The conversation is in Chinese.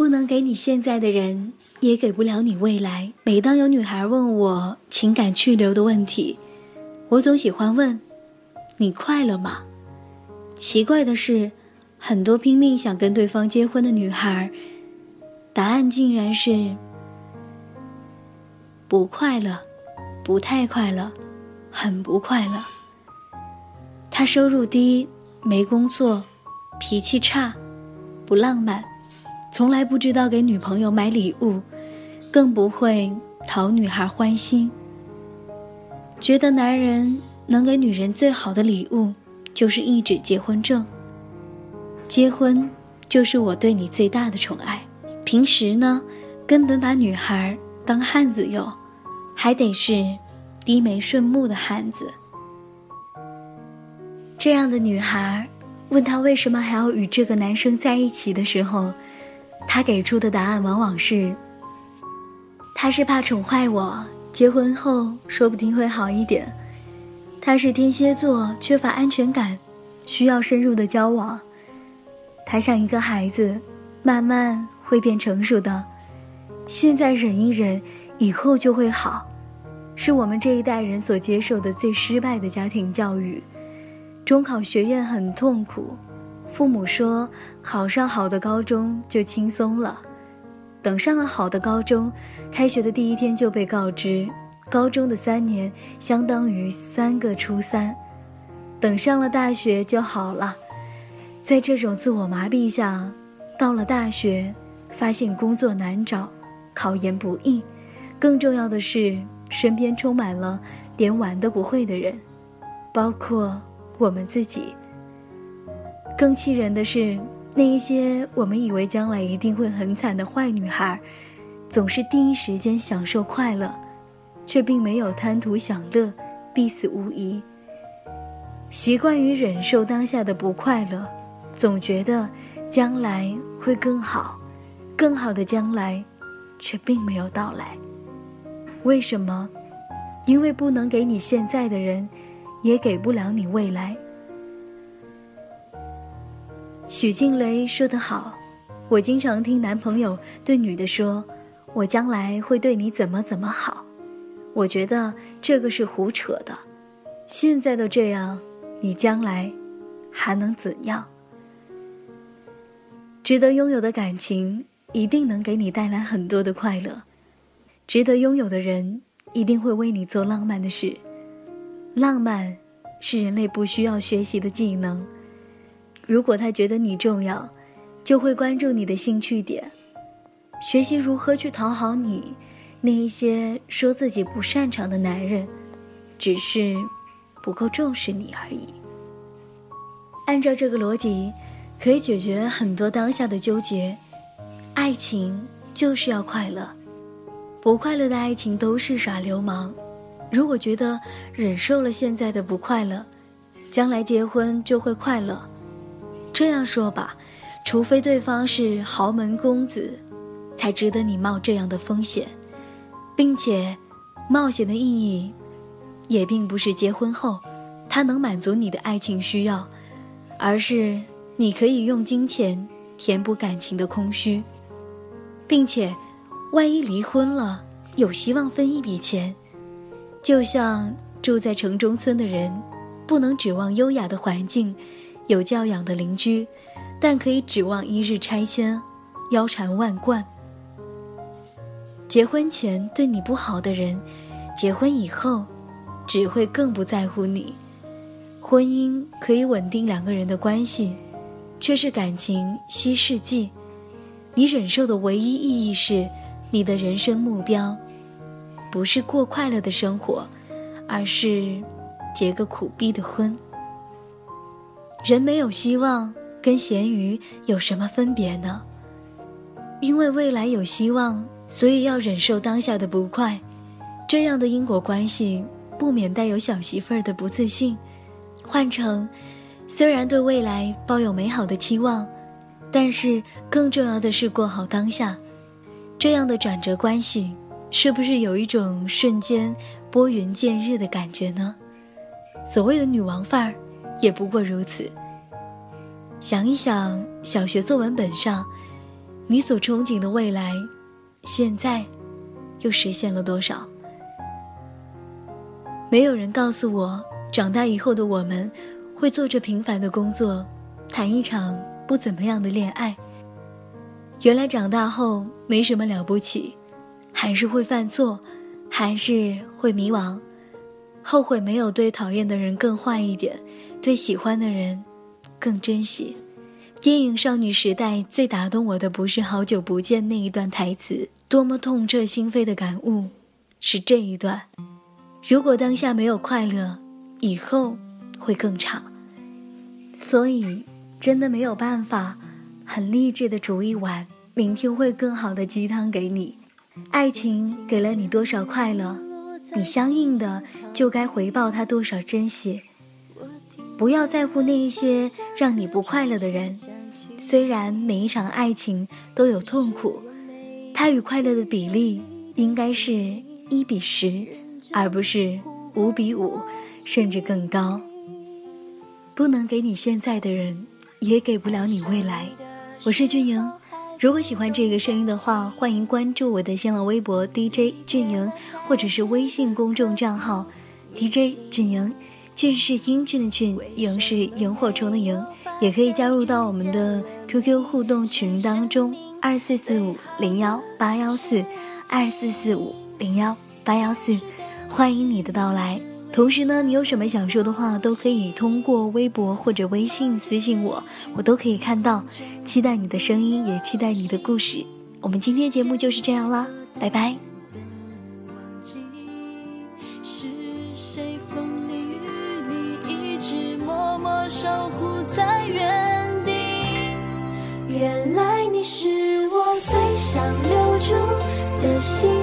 不能给你现在的人，也给不了你未来。每当有女孩问我情感去留的问题，我总喜欢问：“你快乐吗？”奇怪的是，很多拼命想跟对方结婚的女孩，答案竟然是不快乐，不太快乐，很不快乐。他收入低，没工作，脾气差，不浪漫。从来不知道给女朋友买礼物，更不会讨女孩欢心。觉得男人能给女人最好的礼物，就是一纸结婚证。结婚就是我对你最大的宠爱。平时呢，根本把女孩当汉子用，还得是低眉顺目的汉子。这样的女孩，问她为什么还要与这个男生在一起的时候。他给出的答案往往是：他是怕宠坏我，结婚后说不定会好一点。他是天蝎座，缺乏安全感，需要深入的交往。他像一个孩子，慢慢会变成熟的。现在忍一忍，以后就会好。是我们这一代人所接受的最失败的家庭教育。中考学院很痛苦。父母说，考上好的高中就轻松了。等上了好的高中，开学的第一天就被告知，高中的三年相当于三个初三。等上了大学就好了。在这种自我麻痹下，到了大学，发现工作难找，考研不易，更重要的是，身边充满了连玩都不会的人，包括我们自己。更气人的是，那一些我们以为将来一定会很惨的坏女孩，总是第一时间享受快乐，却并没有贪图享乐，必死无疑。习惯于忍受当下的不快乐，总觉得将来会更好，更好的将来，却并没有到来。为什么？因为不能给你现在的人，也给不了你未来。许静蕾说得好，我经常听男朋友对女的说：“我将来会对你怎么怎么好。”我觉得这个是胡扯的。现在都这样，你将来还能怎样？值得拥有的感情一定能给你带来很多的快乐，值得拥有的人一定会为你做浪漫的事。浪漫是人类不需要学习的技能。如果他觉得你重要，就会关注你的兴趣点，学习如何去讨好你。那一些说自己不擅长的男人，只是不够重视你而已。按照这个逻辑，可以解决很多当下的纠结。爱情就是要快乐，不快乐的爱情都是耍流氓。如果觉得忍受了现在的不快乐，将来结婚就会快乐。这样说吧，除非对方是豪门公子，才值得你冒这样的风险，并且，冒险的意义，也并不是结婚后，他能满足你的爱情需要，而是你可以用金钱填补感情的空虚，并且，万一离婚了，有希望分一笔钱，就像住在城中村的人，不能指望优雅的环境。有教养的邻居，但可以指望一日拆迁，腰缠万贯。结婚前对你不好的人，结婚以后，只会更不在乎你。婚姻可以稳定两个人的关系，却是感情稀释剂。你忍受的唯一意义是，你的人生目标，不是过快乐的生活，而是结个苦逼的婚。人没有希望，跟咸鱼有什么分别呢？因为未来有希望，所以要忍受当下的不快。这样的因果关系，不免带有小媳妇儿的不自信。换成，虽然对未来抱有美好的期望，但是更重要的是过好当下。这样的转折关系，是不是有一种瞬间拨云见日的感觉呢？所谓的女王范儿。也不过如此。想一想，小学作文本上，你所憧憬的未来，现在又实现了多少？没有人告诉我，长大以后的我们会做着平凡的工作，谈一场不怎么样的恋爱。原来长大后没什么了不起，还是会犯错，还是会迷茫，后悔没有对讨厌的人更坏一点，对喜欢的人更珍惜。电影《少女时代》最打动我的不是好久不见那一段台词，多么痛彻心扉的感悟，是这一段。如果当下没有快乐，以后会更差。所以，真的没有办法，很励志的煮一碗明天会更好的鸡汤给你。爱情给了你多少快乐，你相应的就该回报他多少珍惜。不要在乎那一些让你不快乐的人，虽然每一场爱情都有痛苦，它与快乐的比例应该是一比十。而不是五比五，甚至更高。不能给你现在的人，也给不了你未来。我是俊莹，如果喜欢这个声音的话，欢迎关注我的新浪微博 DJ 俊莹，或者是微信公众账号 DJ 俊莹。俊是英俊的俊，莹是萤火虫的萤。也可以加入到我们的 QQ 互动群当中，二四四五零幺八幺四，二四四五零幺八幺四。欢迎你的到来，同时呢，你有什么想说的话，都可以通过微博或者微信私信我，我都可以看到。期待你的声音，也期待你的故事。我们今天节目就是这样啦，拜拜。原来你是我最想留住的心。